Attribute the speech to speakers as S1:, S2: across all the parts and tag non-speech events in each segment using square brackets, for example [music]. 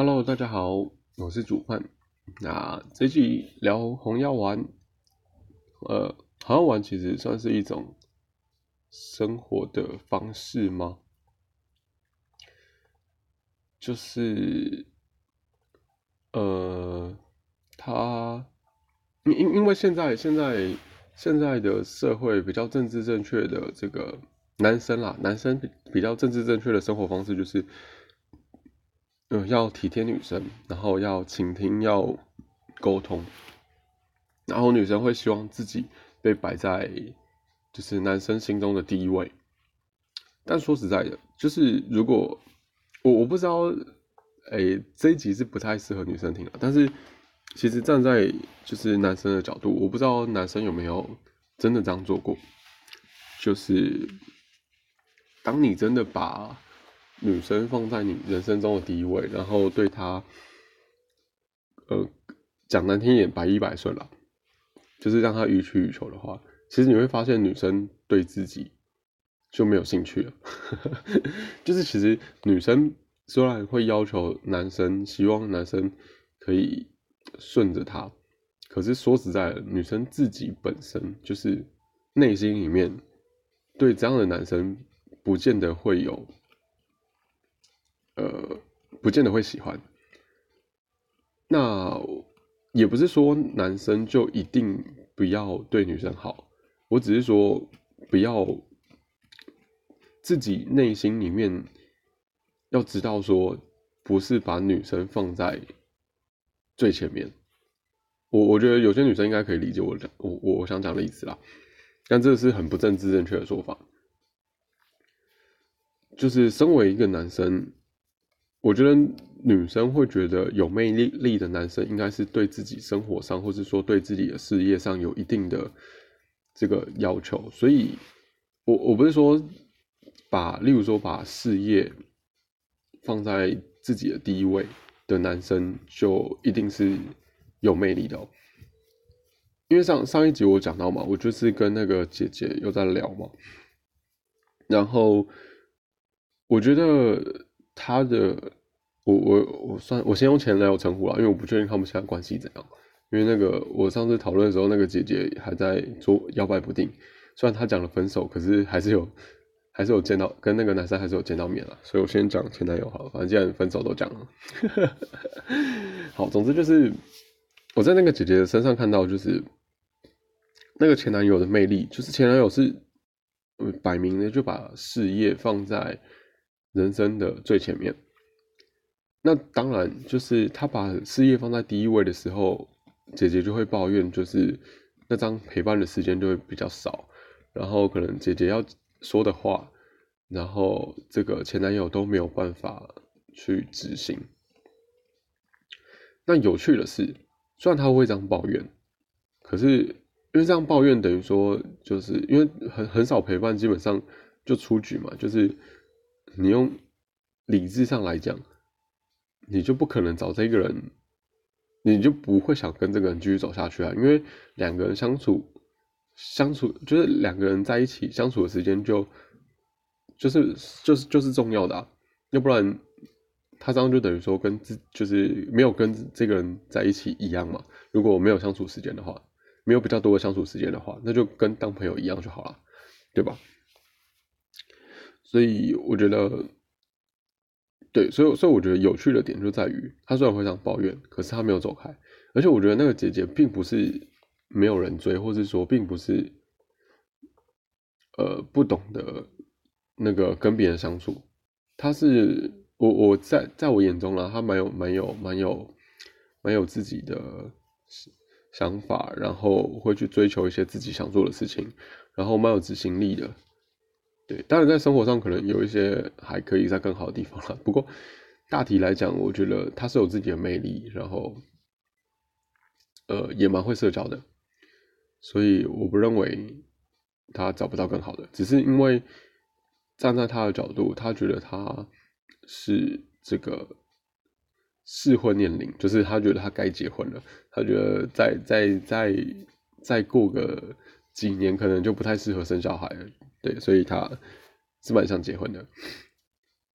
S1: Hello，大家好，我是主范。那这集聊红药丸，呃，红药丸其实算是一种生活的方式吗？就是，呃，他，因因因为现在现在现在的社会比较政治正确的这个男生啦，男生比较政治正确的生活方式就是。嗯，要体贴女生，然后要倾听，要沟通，然后女生会希望自己被摆在就是男生心中的第一位。但说实在的，就是如果我我不知道，哎，这一集是不太适合女生听的。但是其实站在就是男生的角度，我不知道男生有没有真的这样做过，就是当你真的把。女生放在你人生中的第一位，然后对她，呃，讲难听一点，百依百顺了，就是让她予取予求的话，其实你会发现女生对自己就没有兴趣了。[laughs] 就是其实女生虽然会要求男生，希望男生可以顺着她，可是说实在的，女生自己本身就是内心里面对这样的男生不见得会有。呃，不见得会喜欢。那也不是说男生就一定不要对女生好，我只是说不要自己内心里面要知道说，不是把女生放在最前面。我我觉得有些女生应该可以理解我讲我我想讲的意思啦，但这是很不政治正确的说法。就是身为一个男生。我觉得女生会觉得有魅力力的男生，应该是对自己生活上，或是说对自己的事业上有一定的这个要求。所以，我我不是说把，例如说把事业放在自己的第一位的男生，就一定是有魅力的。因为上上一集我讲到嘛，我就是跟那个姐姐又在聊嘛，然后我觉得。他的，我我我算我先用前男友称呼了，因为我不确定他们现在关系怎样。因为那个我上次讨论的时候，那个姐姐还在做摇摆不定。虽然她讲了分手，可是还是有还是有见到跟那个男生还是有见到面了。所以我先讲前男友好了，反正既然分手都讲了。[laughs] 好，总之就是我在那个姐姐的身上看到，就是那个前男友的魅力，就是前男友是嗯摆明的就把事业放在。人生的最前面，那当然就是他把事业放在第一位的时候，姐姐就会抱怨，就是那张陪伴的时间就会比较少，然后可能姐姐要说的话，然后这个前男友都没有办法去执行。那有趣的是，虽然他会这样抱怨，可是因为这样抱怨等于说，就是因为很很少陪伴，基本上就出局嘛，就是。你用理智上来讲，你就不可能找这个人，你就不会想跟这个人继续走下去啊！因为两个人相处，相处就是两个人在一起相处的时间就，就是就是就是重要的啊！要不然他这样就等于说跟自就是没有跟这个人在一起一样嘛。如果没有相处时间的话，没有比较多的相处时间的话，那就跟当朋友一样就好了，对吧？所以我觉得，对，所以所以我觉得有趣的点就在于，他虽然会这样抱怨，可是他没有走开。而且我觉得那个姐姐并不是没有人追，或是说并不是，呃，不懂得那个跟别人相处。他是我我在在我眼中呢，他蛮有蛮有蛮有蛮有自己的想法，然后会去追求一些自己想做的事情，然后蛮有执行力的。对，当然在生活上可能有一些还可以在更好的地方了。不过大体来讲，我觉得他是有自己的魅力，然后呃也蛮会社交的，所以我不认为他找不到更好的，只是因为站在他的角度，他觉得他是这个适婚年龄，就是他觉得他该结婚了，他觉得再再再再过个几年，可能就不太适合生小孩了。对，所以他是蛮想结婚的。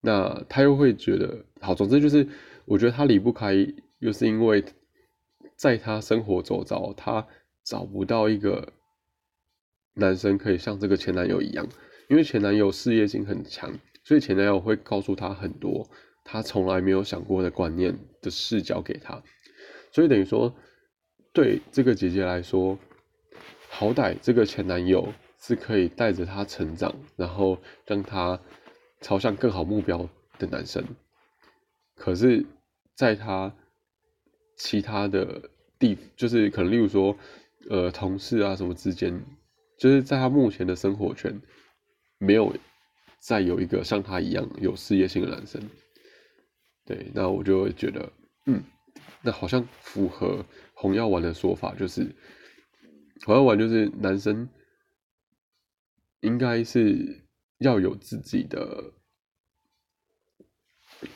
S1: 那他又会觉得，好，总之就是我觉得他离不开，又是因为在他生活周遭，他找不到一个男生可以像这个前男友一样，因为前男友事业心很强，所以前男友会告诉他很多他从来没有想过的观念的视角给他，所以等于说，对这个姐姐来说，好歹这个前男友是可以带着她成长，然后让她朝向更好目标的男生。可是，在他其他的地，就是可能例如说，呃，同事啊什么之间，就是在他目前的生活圈，没有再有一个像他一样有事业性的男生。对，那我就会觉得，嗯，那好像符合红药丸的说法，就是红药丸就是男生应该是要有自己的，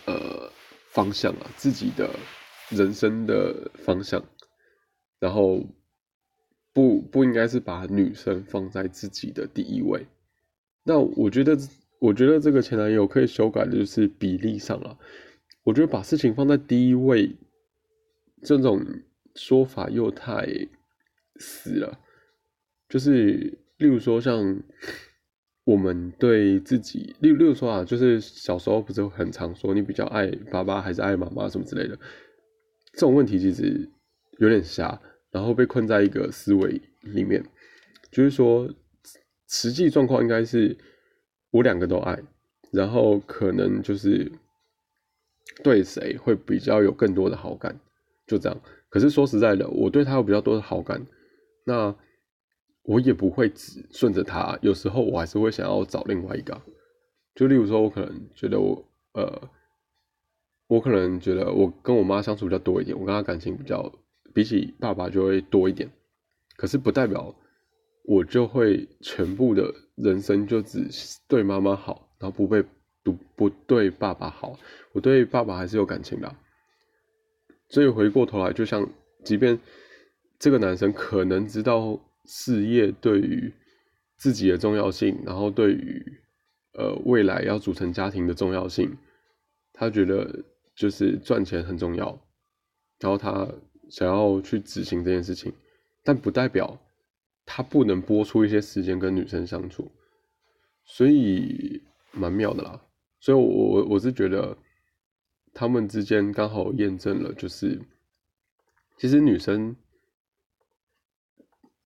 S1: 呃。方向啊，自己的人生的方向，然后不不应该是把女生放在自己的第一位。那我觉得，我觉得这个前男友可以修改的就是比例上了。我觉得把事情放在第一位这种说法又太死了，就是例如说像。我们对自己，例例如说啊，就是小时候不是很常说你比较爱爸爸还是爱妈妈什么之类的，这种问题其实有点瞎，然后被困在一个思维里面，就是说实际状况应该是我两个都爱，然后可能就是对谁会比较有更多的好感，就这样。可是说实在的，我对他有比较多的好感，那。我也不会只顺着他，有时候我还是会想要找另外一个。就例如说，我可能觉得我，呃，我可能觉得我跟我妈相处比较多一点，我跟她感情比较比起爸爸就会多一点。可是不代表我就会全部的人生就只对妈妈好，然后不被不不对爸爸好。我对爸爸还是有感情的。所以回过头来，就像即便这个男生可能知道。事业对于自己的重要性，然后对于呃未来要组成家庭的重要性，他觉得就是赚钱很重要，然后他想要去执行这件事情，但不代表他不能拨出一些时间跟女生相处，所以蛮妙的啦。所以，我我我是觉得他们之间刚好验证了，就是其实女生。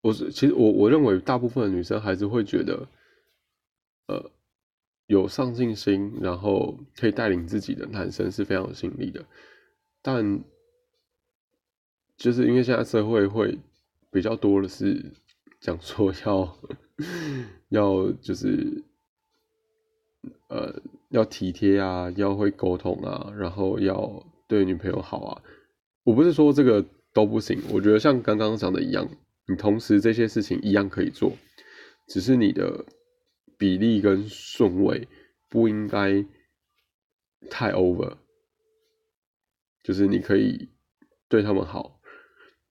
S1: 我是其实我我认为大部分的女生还是会觉得，呃，有上进心，然后可以带领自己的男生是非常有吸引力的。但就是因为现在社会会比较多的是讲说要 [laughs] 要就是呃要体贴啊，要会沟通啊，然后要对女朋友好啊。我不是说这个都不行，我觉得像刚刚讲的一样。你同时这些事情一样可以做，只是你的比例跟顺位不应该太 over。就是你可以对他们好，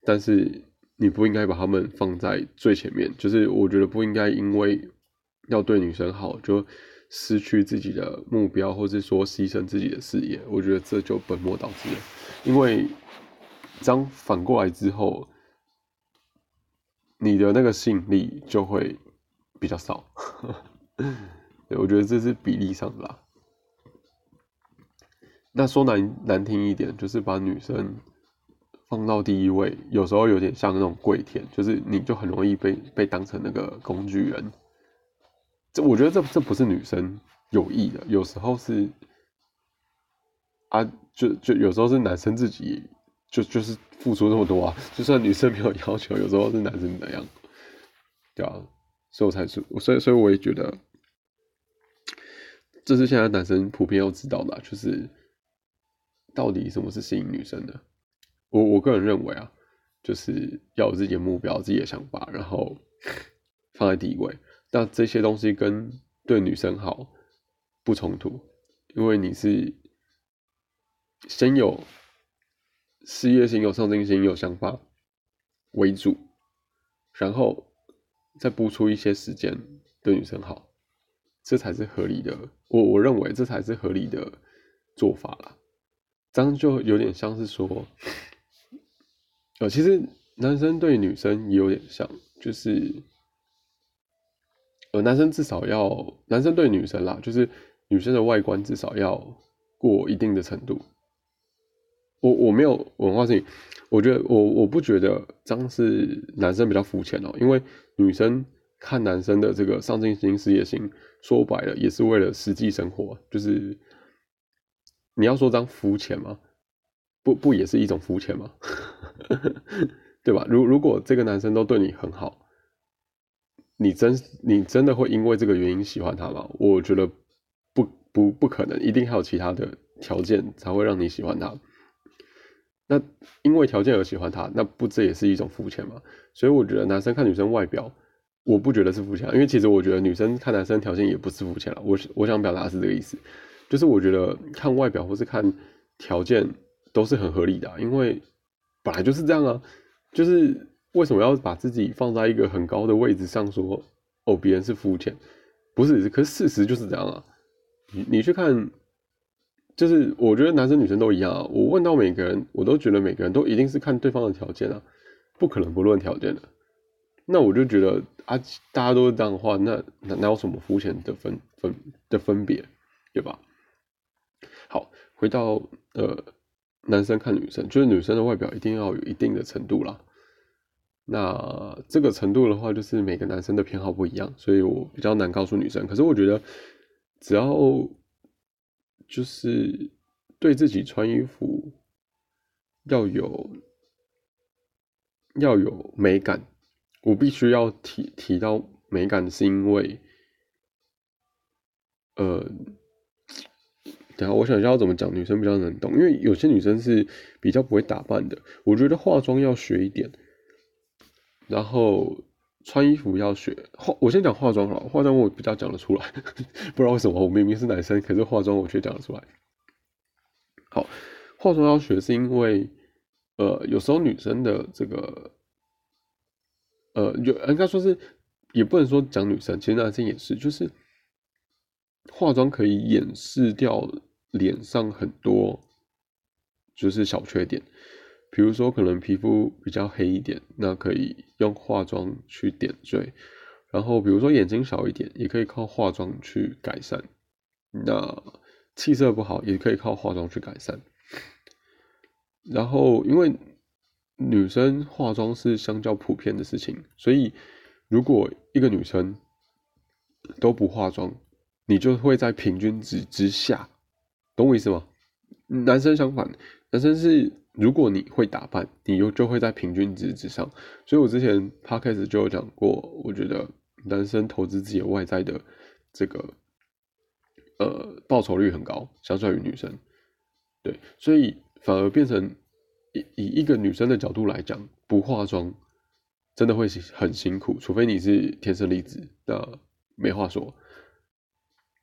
S1: 但是你不应该把他们放在最前面。就是我觉得不应该因为要对女生好，就失去自己的目标，或者说牺牲自己的事业。我觉得这就本末倒置了，因为这样反过来之后。你的那个吸引力就会比较少，对，我觉得这是比例上的啦。那说难难听一点，就是把女生放到第一位，有时候有点像那种跪舔，就是你就很容易被被当成那个工具人。这我觉得这这不是女生有意的，有时候是啊，就就有时候是男生自己。就就是付出那么多啊，就算女生没有要求，有时候是男生那样，对啊，所以我才说，所以所以我也觉得，这是现在男生普遍要知道的，就是到底什么是吸引女生的。我我个人认为啊，就是要有自己的目标、自己的想法，然后放在第一位。那这些东西跟对女生好不冲突，因为你是先有。事业心有上进心有想法为主，然后再拨出一些时间对女生好，这才是合理的。我我认为这才是合理的做法啦。这样就有点像是说，呃，其实男生对女生也有点像，就是，呃，男生至少要，男生对女生啦，就是女生的外观至少要过一定的程度。我我没有文化性，我觉得我我不觉得这样是男生比较肤浅哦，因为女生看男生的这个上进心、事业心，说白了也是为了实际生活，就是你要说这样肤浅吗？不不也是一种肤浅吗？[laughs] 对吧？如如果这个男生都对你很好，你真你真的会因为这个原因喜欢他吗？我觉得不不不可能，一定还有其他的条件才会让你喜欢他。那因为条件而喜欢他，那不这也是一种肤浅吗？所以我觉得男生看女生外表，我不觉得是肤浅，因为其实我觉得女生看男生条件也不是肤浅了。我我想表达是这个意思，就是我觉得看外表或是看条件都是很合理的，因为本来就是这样啊。就是为什么要把自己放在一个很高的位置上说哦别人是肤浅？不是，可是事实就是这样啊。你你去看。就是我觉得男生女生都一样啊，我问到每个人，我都觉得每个人都一定是看对方的条件啊，不可能不论条件的。那我就觉得啊，大家都是这样的话，那哪哪有什么肤浅的分分的分别，对吧？好，回到呃，男生看女生，就是女生的外表一定要有一定的程度啦。那这个程度的话，就是每个男生的偏好不一样，所以我比较难告诉女生。可是我觉得只要。就是对自己穿衣服要有要有美感，我必须要提提到美感，是因为，呃，等下我想一下怎么讲，女生比较能懂，因为有些女生是比较不会打扮的，我觉得化妆要学一点，然后。穿衣服要学化，我先讲化妆好了，化妆我比较讲得出来，[laughs] 不知道为什么我明明是男生，可是化妆我却讲得出来。好，化妆要学是因为，呃，有时候女生的这个，呃，有应该说是，也不能说讲女生，其实男生也是，就是化妆可以掩饰掉脸上很多就是小缺点。比如说，可能皮肤比较黑一点，那可以用化妆去点缀；然后，比如说眼睛小一点，也可以靠化妆去改善。那气色不好，也可以靠化妆去改善。然后，因为女生化妆是相较普遍的事情，所以如果一个女生都不化妆，你就会在平均值之下，懂我意思吗？男生相反，男生是。如果你会打扮，你又就会在平均值之上。所以我之前 p o d c t 就有讲过，我觉得男生投资自己的外在的这个呃报酬率很高，相较于女生。对，所以反而变成以以一个女生的角度来讲，不化妆真的会很辛苦，除非你是天生丽质，那没话说。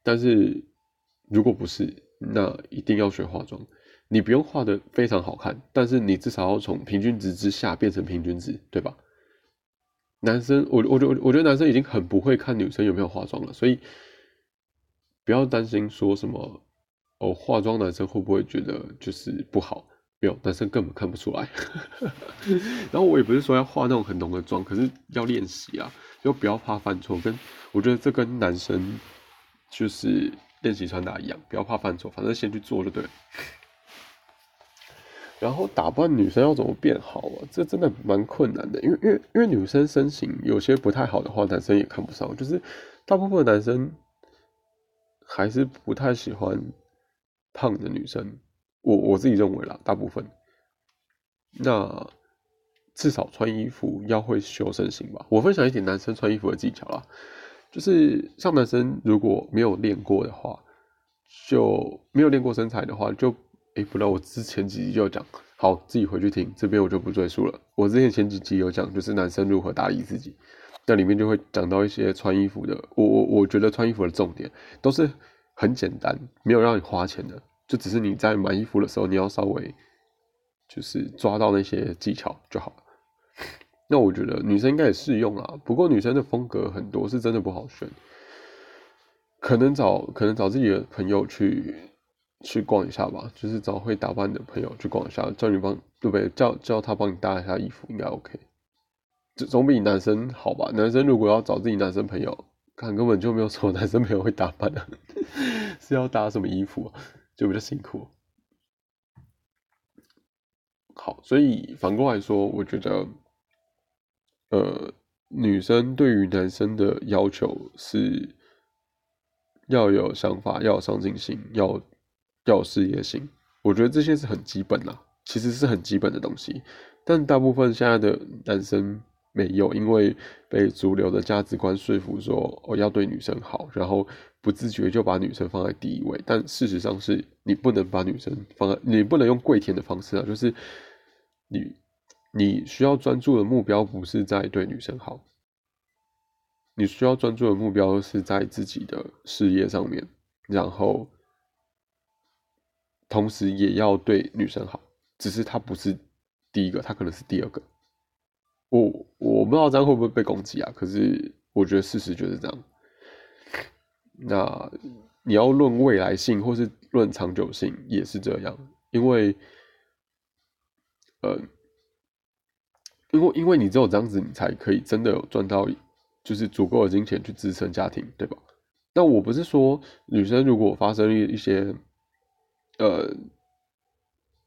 S1: 但是如果不是，那一定要学化妆。你不用画的非常好看，但是你至少要从平均值之下变成平均值，对吧？男生，我我觉我觉得男生已经很不会看女生有没有化妆了，所以不要担心说什么哦，化妆男生会不会觉得就是不好？没有，男生根本看不出来。[laughs] 然后我也不是说要化那种很浓的妆，可是要练习啊，就不要怕犯错。跟我觉得这跟男生就是练习穿搭一样，不要怕犯错，反正先去做就对了。然后打扮女生要怎么变好啊？这真的蛮困难的，因为因为因为女生身形有些不太好的话，男生也看不上。就是大部分男生还是不太喜欢胖的女生，我我自己认为啦，大部分。那至少穿衣服要会修身形吧。我分享一点男生穿衣服的技巧啦，就是像男生如果没有练过的话，就没有练过身材的话，就。哎，不知道我之前几集就讲，好，自己回去听，这边我就不赘述了。我之前前几集有讲，就是男生如何打理自己，那里面就会讲到一些穿衣服的。我我我觉得穿衣服的重点都是很简单，没有让你花钱的，就只是你在买衣服的时候，你要稍微就是抓到那些技巧就好。那我觉得女生应该也适用啊，不过女生的风格很多，是真的不好选，可能找可能找自己的朋友去。去逛一下吧，就是找会打扮的朋友去逛一下，叫你帮对不对？叫叫他帮你搭一下衣服，应该 OK。这总比男生好吧？男生如果要找自己男生朋友，看根本就没有什么男生朋友会打扮的，[laughs] 是要搭什么衣服，就比较辛苦。好，所以反过来说，我觉得，呃，女生对于男生的要求是要有想法，要有上进心，要要有事业心。我觉得这些是很基本啦，其实是很基本的东西。但大部分现在的男生没有，因为被主流的价值观说服，说我要对女生好，然后不自觉就把女生放在第一位。但事实上是你不能把女生放在，你不能用跪舔的方式啊，就是。你你需要专注的目标不是在对女生好，你需要专注的目标是在自己的事业上面，然后同时也要对女生好，只是他不是第一个，他可能是第二个。我我不知道这样会不会被攻击啊？可是我觉得事实就是这样。那你要论未来性或是论长久性也是这样，因为。呃，因为因为你只有这样子，你才可以真的有赚到，就是足够的金钱去支撑家庭，对吧？但我不是说女生如果发生一一些，呃，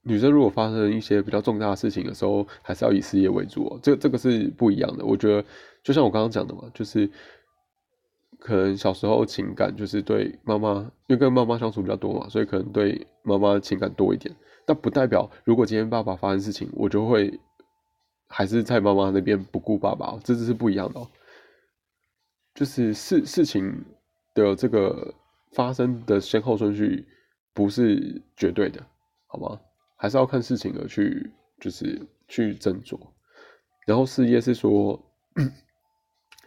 S1: 女生如果发生一些比较重大的事情的时候，还是要以事业为主哦。这这个是不一样的。我觉得就像我刚刚讲的嘛，就是可能小时候情感就是对妈妈，因为跟妈妈相处比较多嘛，所以可能对妈妈情感多一点。那不代表，如果今天爸爸发生事情，我就会还是在妈妈那边不顾爸爸，这只是不一样的哦。就是事事情的这个发生的先后顺序不是绝对的，好吗？还是要看事情而去，就是去斟酌。然后事业是说，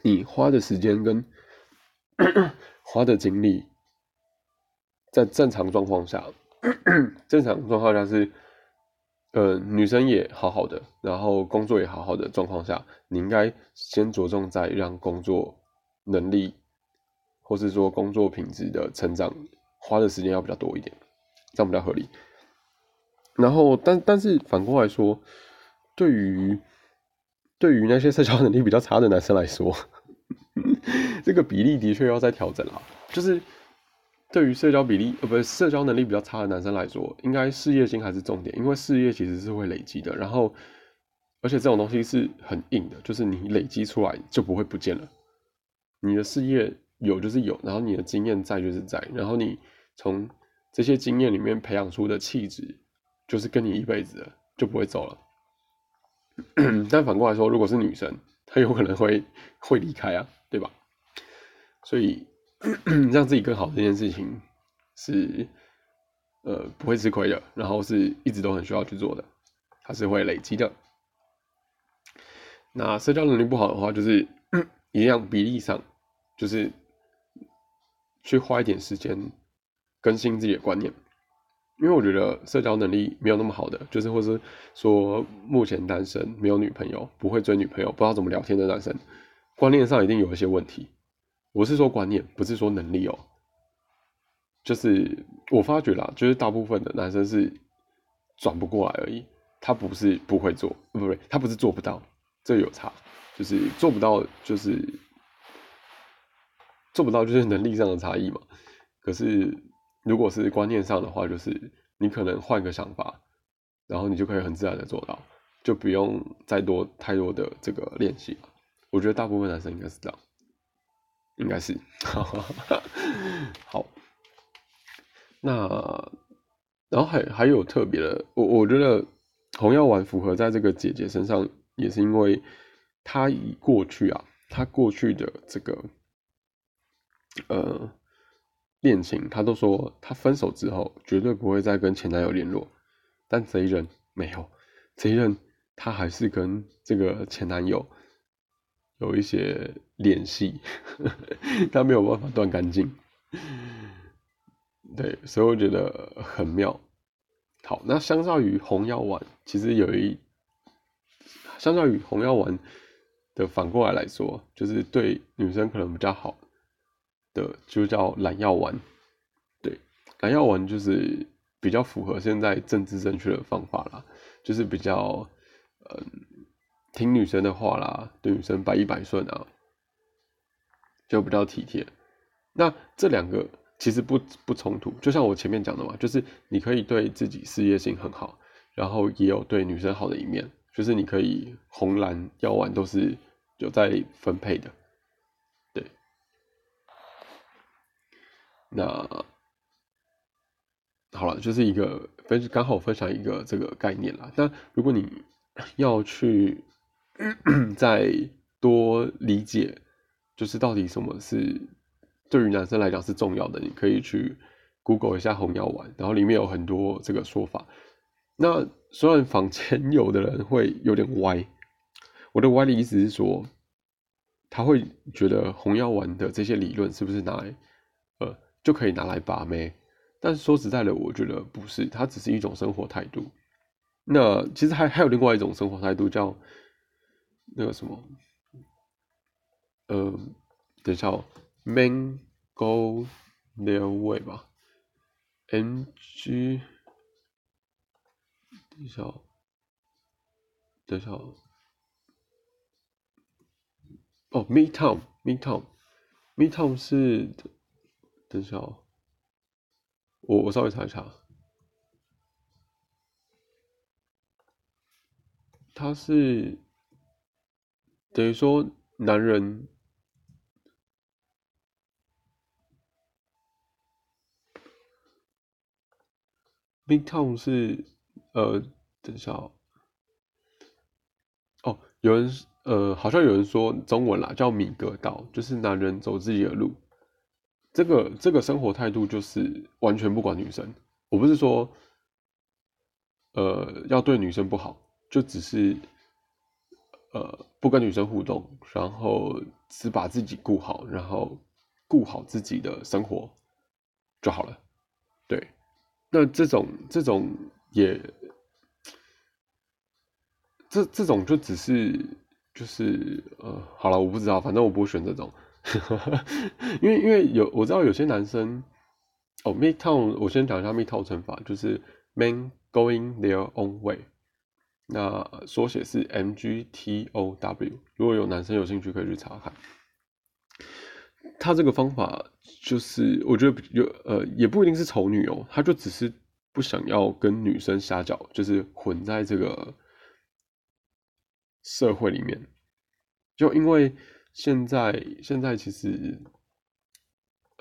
S1: 你花的时间跟 [coughs] 花的精力，在正常状况下。[coughs] 正常状况下是，呃，女生也好好的，然后工作也好好的状况下，你应该先着重在让工作能力，或是说工作品质的成长，花的时间要比较多一点，这样比较合理。然后，但但是反过来说，对于对于那些社交能力比较差的男生来说，[laughs] 这个比例的确要再调整了，就是。对于社交比例呃不是社交能力比较差的男生来说，应该事业心还是重点，因为事业其实是会累积的。然后，而且这种东西是很硬的，就是你累积出来就不会不见了。你的事业有就是有，然后你的经验在就是在，然后你从这些经验里面培养出的气质，就是跟你一辈子的，就不会走了。[clears throat] 但反过来说，如果是女生，她有可能会会离开啊，对吧？所以。[clears throat] 让自己更好这件事情是呃不会吃亏的，然后是一直都很需要去做的，它是会累积的。那社交能力不好的话，就是 [clears throat] 一样比例上，就是去花一点时间更新自己的观念，因为我觉得社交能力没有那么好的，就是或是说目前单身没有女朋友，不会追女朋友，不知道怎么聊天的男生，观念上一定有一些问题。我是说观念，不是说能力哦。就是我发觉啦，就是大部分的男生是转不过来而已。他不是不会做，不不，他不是做不到，这有差。就是做不到，就是做不到，就是能力上的差异嘛。可是如果是观念上的话，就是你可能换个想法，然后你就可以很自然的做到，就不用再多太多的这个练习。我觉得大部分男生应该是这样。应该是，[laughs] 好，那然后还还有特别的，我我觉得红药丸符合在这个姐姐身上，也是因为她以过去啊，她过去的这个呃恋情，她都说她分手之后绝对不会再跟前男友联络，但这一任没有，这一任她还是跟这个前男友。有一些联系，[laughs] 他没有办法断干净，对，所以我觉得很妙。好，那相较于红药丸，其实有一相较于红药丸的反过来来说，就是对女生可能比较好的，就叫蓝药丸。对，蓝药丸就是比较符合现在政治正确的方法啦，就是比较嗯听女生的话啦，对女生百依百顺啊，就比较体贴。那这两个其实不不冲突，就像我前面讲的嘛，就是你可以对自己事业心很好，然后也有对女生好的一面，就是你可以红蓝药丸都是有在分配的。那好了，就是一个分刚好分享一个这个概念啦。那如果你要去 [clears throat] 再多理解，就是到底什么是对于男生来讲是重要的，你可以去 Google 一下红药丸，然后里面有很多这个说法。那虽然坊间 [laughs] 有的人会有点歪，我的歪的意思是说，他会觉得红药丸的这些理论是不是拿来。就可以拿来把妹，但是说实在的，我觉得不是，它只是一种生活态度。那其实还还有另外一种生活态度，叫那个什么，呃，等一下哦，man go their way 吧，N G，等一下，哦等一下，哦，Midtown，Midtown，Midtown 是。等一下哦，我我稍微查一查，他是等于说男人，Big Town 是呃，等一下，哦，有人呃，好像有人说中文啦，叫米格道，就是男人走自己的路。这个这个生活态度就是完全不管女生，我不是说，呃，要对女生不好，就只是，呃，不跟女生互动，然后只把自己顾好，然后顾好自己的生活就好了。对，那这种这种也，这这种就只是就是呃，好了，我不知道，反正我不会选这种。[laughs] 因为因为有我知道有些男生哦，Midtown，我先讲一下 Midtown 乘法，就是 Men going their own way，那缩写是 M G T O W。如果有男生有兴趣，可以去查看。他这个方法就是我觉得有呃，也不一定是丑女哦，他就只是不想要跟女生瞎搅，就是混在这个社会里面，就因为。现在现在其实，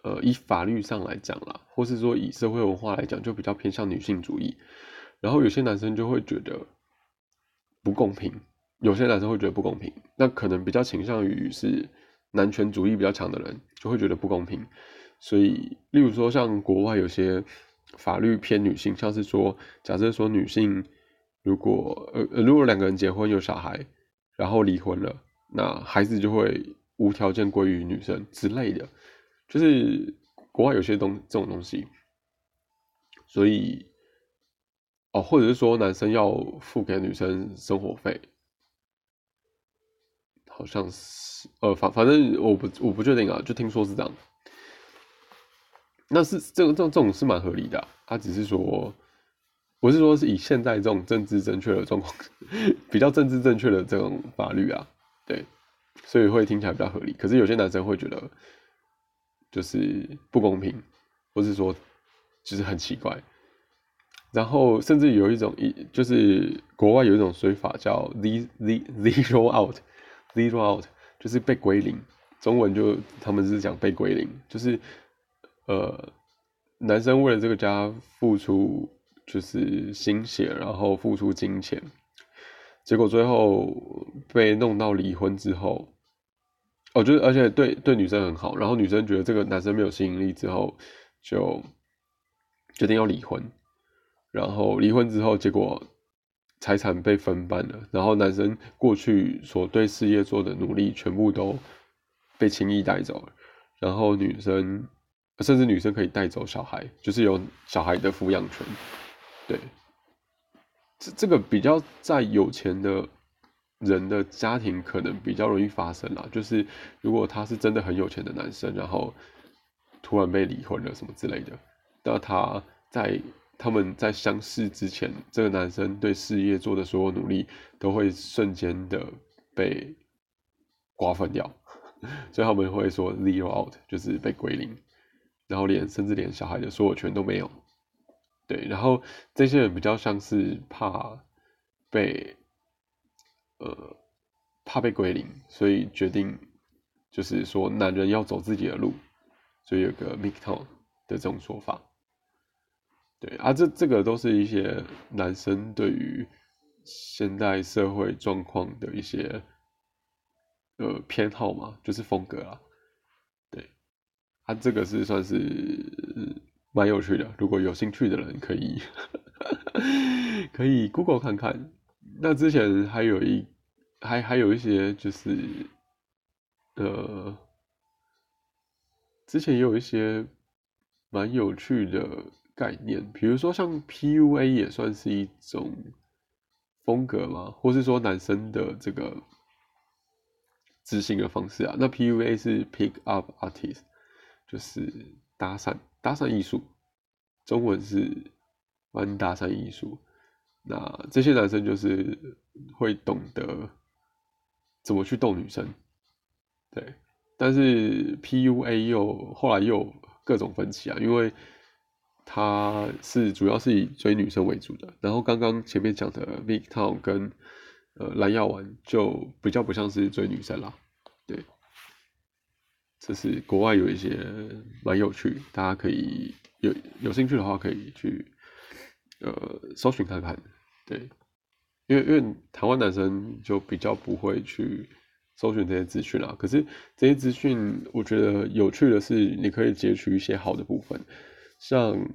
S1: 呃，以法律上来讲啦，或是说以社会文化来讲，就比较偏向女性主义。然后有些男生就会觉得不公平，有些男生会觉得不公平。那可能比较倾向于是男权主义比较强的人，就会觉得不公平。所以，例如说像国外有些法律偏女性，像是说，假设说女性如果呃如果两个人结婚有小孩，然后离婚了。那孩子就会无条件归于女生之类的，就是国外有些东这种东西，所以哦，或者是说男生要付给女生生活费，好像是呃反反正我不我不确定啊，就听说是这样。那是这种这种这种是蛮合理的，他只是说，不是说是以现在这种政治正确的状况，[laughs] 比较政治正确的这种法律啊。对，所以会听起来比较合理。可是有些男生会觉得，就是不公平，或是说，就是很奇怪。然后甚至有一种一，就是国外有一种说法叫 “z z zero out”，zero out 就是被归零。中文就他们是讲被归零，就是呃，男生为了这个家付出就是心血，然后付出金钱。结果最后被弄到离婚之后，哦，就是而且对对女生很好，然后女生觉得这个男生没有吸引力之后，就决定要离婚。然后离婚之后，结果财产被分半了，然后男生过去所对事业做的努力全部都被轻易带走了。然后女生甚至女生可以带走小孩，就是有小孩的抚养权，对。这这个比较在有钱的人的家庭可能比较容易发生啦，就是如果他是真的很有钱的男生，然后突然被离婚了什么之类的，那他在他们在相识之前，这个男生对事业做的所有努力都会瞬间的被瓜分掉，[laughs] 所以他们会说 zero out，就是被归零，然后连甚至连小孩的所有权都没有。对，然后这些人比较像是怕被呃怕被归零，所以决定就是说男人要走自己的路，所以有个 m i k t o n 的这种说法。对啊，这这个都是一些男生对于现代社会状况的一些呃偏好嘛，就是风格啊。对，啊，这个是算是蛮有趣的，如果有兴趣的人可以 [laughs] 可以 Google 看看。那之前还有一还还有一些就是呃，之前也有一些蛮有趣的。概念，比如说像 PUA 也算是一种风格嘛，或是说男生的这个执行的方式啊。那 PUA 是 Pick Up Artist，就是搭讪搭讪艺术，中文是玩搭讪艺术。那这些男生就是会懂得怎么去逗女生，对。但是 PUA 又后来又各种分歧啊，因为。他是主要是以追女生为主的，然后刚刚前面讲的 Victor 跟呃蓝药丸就比较不像是追女生啦，对，这是国外有一些蛮有趣，大家可以有有兴趣的话可以去呃搜寻看看，对，因为因为台湾男生就比较不会去搜寻这些资讯啦，可是这些资讯我觉得有趣的是，你可以截取一些好的部分。像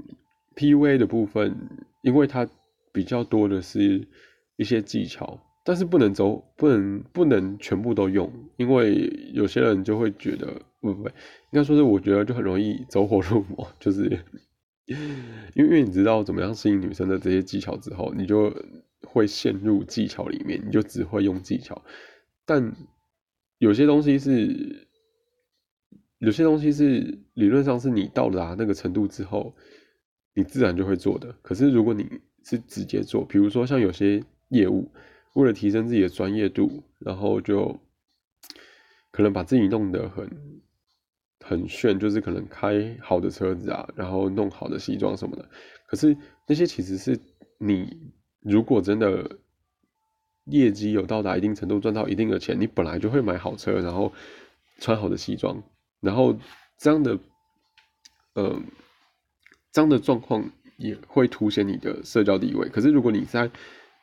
S1: PUA 的部分，因为它比较多的是一些技巧，但是不能走，不能不能全部都用，因为有些人就会觉得，不不不，应该说是我觉得就很容易走火入魔，[laughs] 就是因 [laughs] 为因为你知道怎么样吸引女生的这些技巧之后，你就会陷入技巧里面，你就只会用技巧，但有些东西是。有些东西是理论上是你到达那个程度之后，你自然就会做的。可是如果你是直接做，比如说像有些业务，为了提升自己的专业度，然后就可能把自己弄得很很炫，就是可能开好的车子啊，然后弄好的西装什么的。可是那些其实是你如果真的业绩有到达一定程度，赚到一定的钱，你本来就会买好车，然后穿好的西装。然后这样的，呃，这样的状况也会凸显你的社交地位。可是如果你在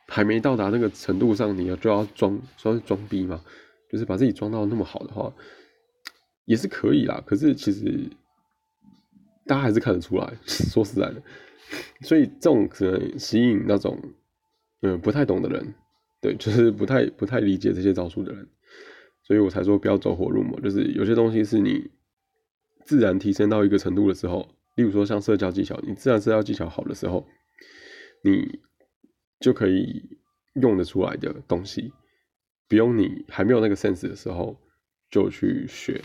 S1: 还没到达那个程度上，你要就要装，算是装逼嘛，就是把自己装到那么好的话，也是可以啦。可是其实大家还是看得出来，[laughs] 说实在的，所以这种可能吸引那种嗯不太懂的人，对，就是不太不太理解这些招数的人。所以我才说不要走火入魔，就是有些东西是你自然提升到一个程度的时候，例如说像社交技巧，你自然社交技巧好的时候，你就可以用得出来的东西，不用你还没有那个 sense 的时候就去学。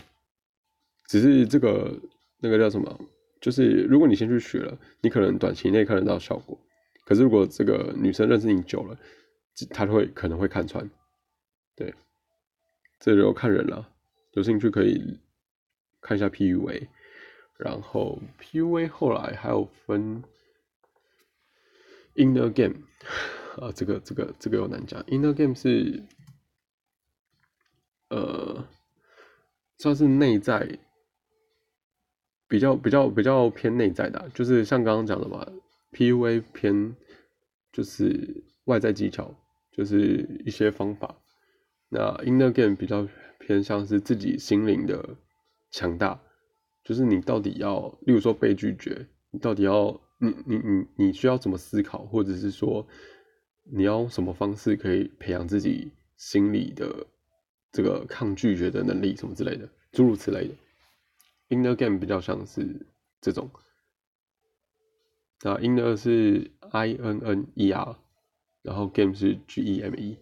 S1: 只是这个那个叫什么，就是如果你先去学了，你可能短期内看得到效果，可是如果这个女生认识你久了，她会可能会看穿，对。这就看人了，有兴趣可以看一下 PUA，然后 PUA 后来还有分 Inner Game，啊，这个这个这个有难讲，Inner Game 是呃算是内在比较比较比较偏内在的，就是像刚刚讲的嘛，PUA 偏就是外在技巧，就是一些方法。那 inner game 比较偏向是自己心灵的强大，就是你到底要，例如说被拒绝，你到底要，你你你你需要怎么思考，或者是说你要用什么方式可以培养自己心理的这个抗拒绝的能力什么之类的，诸如此类的。inner game 比较像是这种，那 inner 是 i n n e r，然后 game 是 g e m e。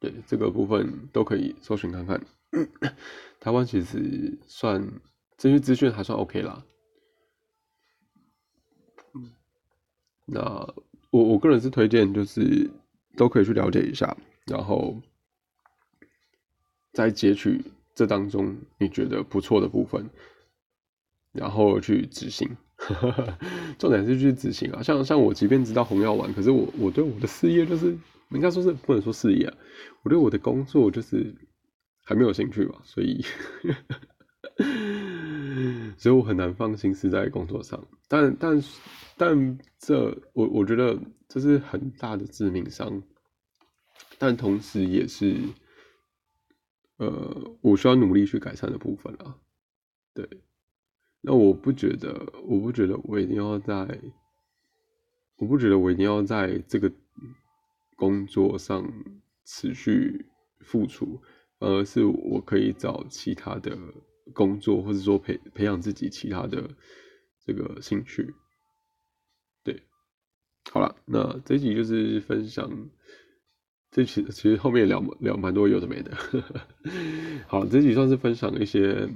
S1: 对这个部分都可以搜寻看看，[coughs] 台湾其实算这些资讯还算 OK 啦。那我我个人是推荐，就是都可以去了解一下，然后再截取这当中你觉得不错的部分，然后去执行。[laughs] 重点是去执行啊，像像我即便知道红药丸，可是我我对我的事业就是应该说是不能说事业啊，我对我的工作就是还没有兴趣吧，所以。所以我很难放心是在工作上，但但但这我我觉得这是很大的致命伤，但同时也是，呃，我需要努力去改善的部分啊。对，那我不觉得，我不觉得我一定要在，我不觉得我一定要在这个工作上持续付出，而是我可以找其他的。工作，或者说培培养自己其他的这个兴趣，对，好了，那这集就是分享，这其其实后面聊聊蛮多有的没的，[laughs] 好，这集算是分享一些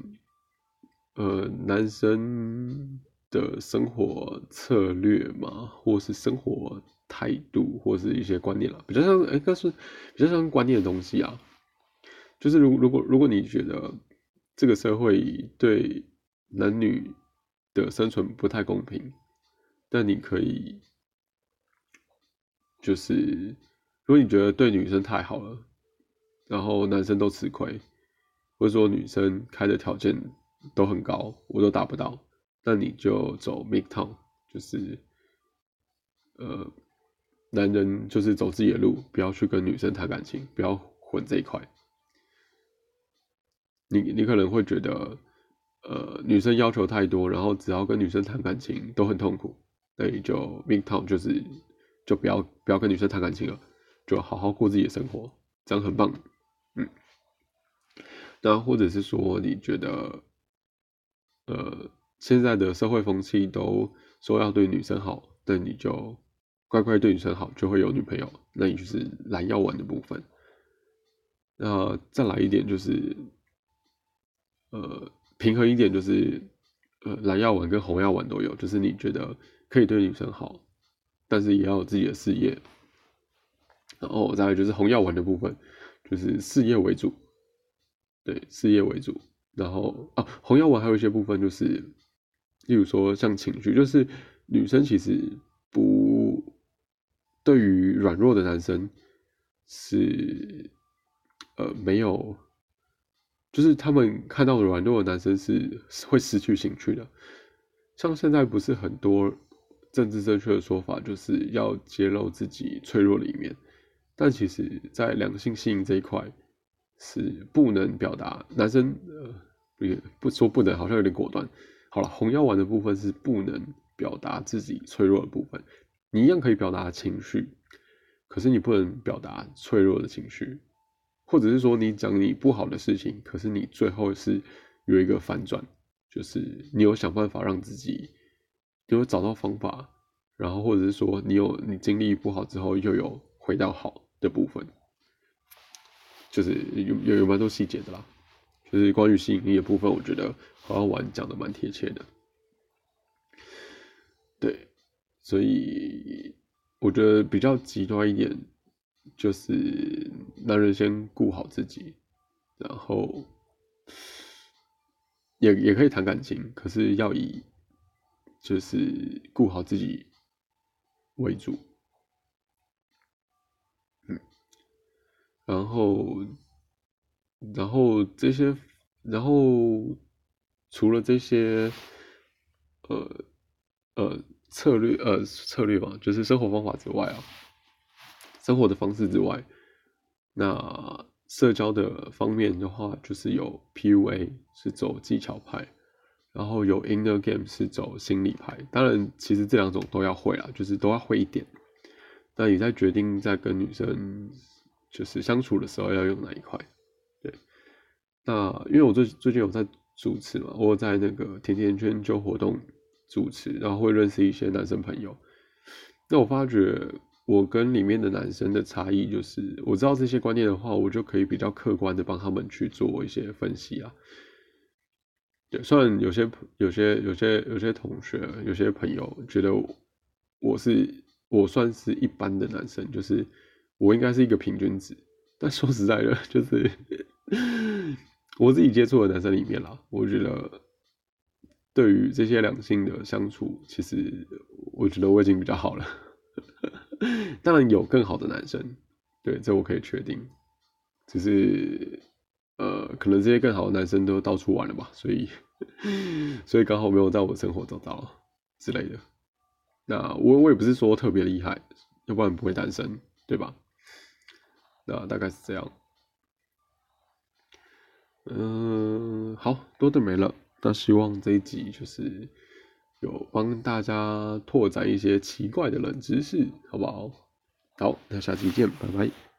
S1: 呃男生的生活策略嘛，或是生活态度，或是一些观念了，比较像哎，该是比较像观念的东西啊，就是如如果如果你觉得。这个社会对男女的生存不太公平，但你可以，就是如果你觉得对女生太好了，然后男生都吃亏，或者说女生开的条件都很高，我都达不到，那你就走 m i d town，就是呃，男人就是走自己的路，不要去跟女生谈感情，不要混这一块。你你可能会觉得，呃，女生要求太多，然后只要跟女生谈感情都很痛苦，那你就 m i d town 就是就不要不要跟女生谈感情了，就好好过自己的生活，这样很棒，嗯。那或者是说你觉得，呃，现在的社会风气都说要对女生好，那你就乖乖对女生好，就会有女朋友，那你就是蓝药丸的部分。那再来一点就是。呃，平衡一点就是，呃，蓝药丸跟红药丸都有，就是你觉得可以对女生好，但是也要有自己的事业。然后再来就是红药丸的部分，就是事业为主，对，事业为主。然后啊，红药丸还有一些部分就是，例如说像情绪，就是女生其实不对于软弱的男生是呃没有。就是他们看到软弱的男生是会失去兴趣的，像现在不是很多政治正确的说法，就是要揭露自己脆弱的一面，但其实，在两性吸引这一块是不能表达，男生呃也不说不能，好像有点果断。好了，红药丸的部分是不能表达自己脆弱的部分，你一样可以表达情绪，可是你不能表达脆弱的情绪。或者是说你讲你不好的事情，可是你最后是有一个反转，就是你有想办法让自己，你有找到方法，然后或者是说你有你经历不好之后又有回到好的部分，就是有有有蛮多细节的啦，就是关于吸引力的部分，我觉得好像玩讲的蛮贴切的，对，所以我觉得比较极端一点。就是男人先顾好自己，然后也也可以谈感情，可是要以就是顾好自己为主，嗯，然后然后这些，然后除了这些，呃呃策略呃策略嘛，就是生活方法之外啊。生活的方式之外，那社交的方面的话，就是有 PUA 是走技巧派，然后有 Inner Game 是走心理派。当然，其实这两种都要会啊，就是都要会一点。那你在决定在跟女生就是相处的时候要用哪一块？对，那因为我最最近有在主持嘛，我在那个甜甜圈就活动主持，然后会认识一些男生朋友。那我发觉。我跟里面的男生的差异就是，我知道这些观念的话，我就可以比较客观的帮他们去做一些分析啊。对，虽然有些、有些、有些、有些同学、有些朋友觉得我是我算是一般的男生，就是我应该是一个平均值。但说实在的，就是 [laughs] 我自己接触的男生里面啦，我觉得对于这些两性的相处，其实我觉得我已经比较好了。当然有更好的男生，对，这我可以确定。只是呃，可能这些更好的男生都到处玩了吧，所以 [laughs] 所以刚好没有在我生活找到之类的。那我我也不是说特别厉害，要不然不会单身，对吧？那大概是这样。嗯，好多的没了。那希望这一集就是有帮大家拓展一些奇怪的冷知识，好不好？好，那下期见，拜拜。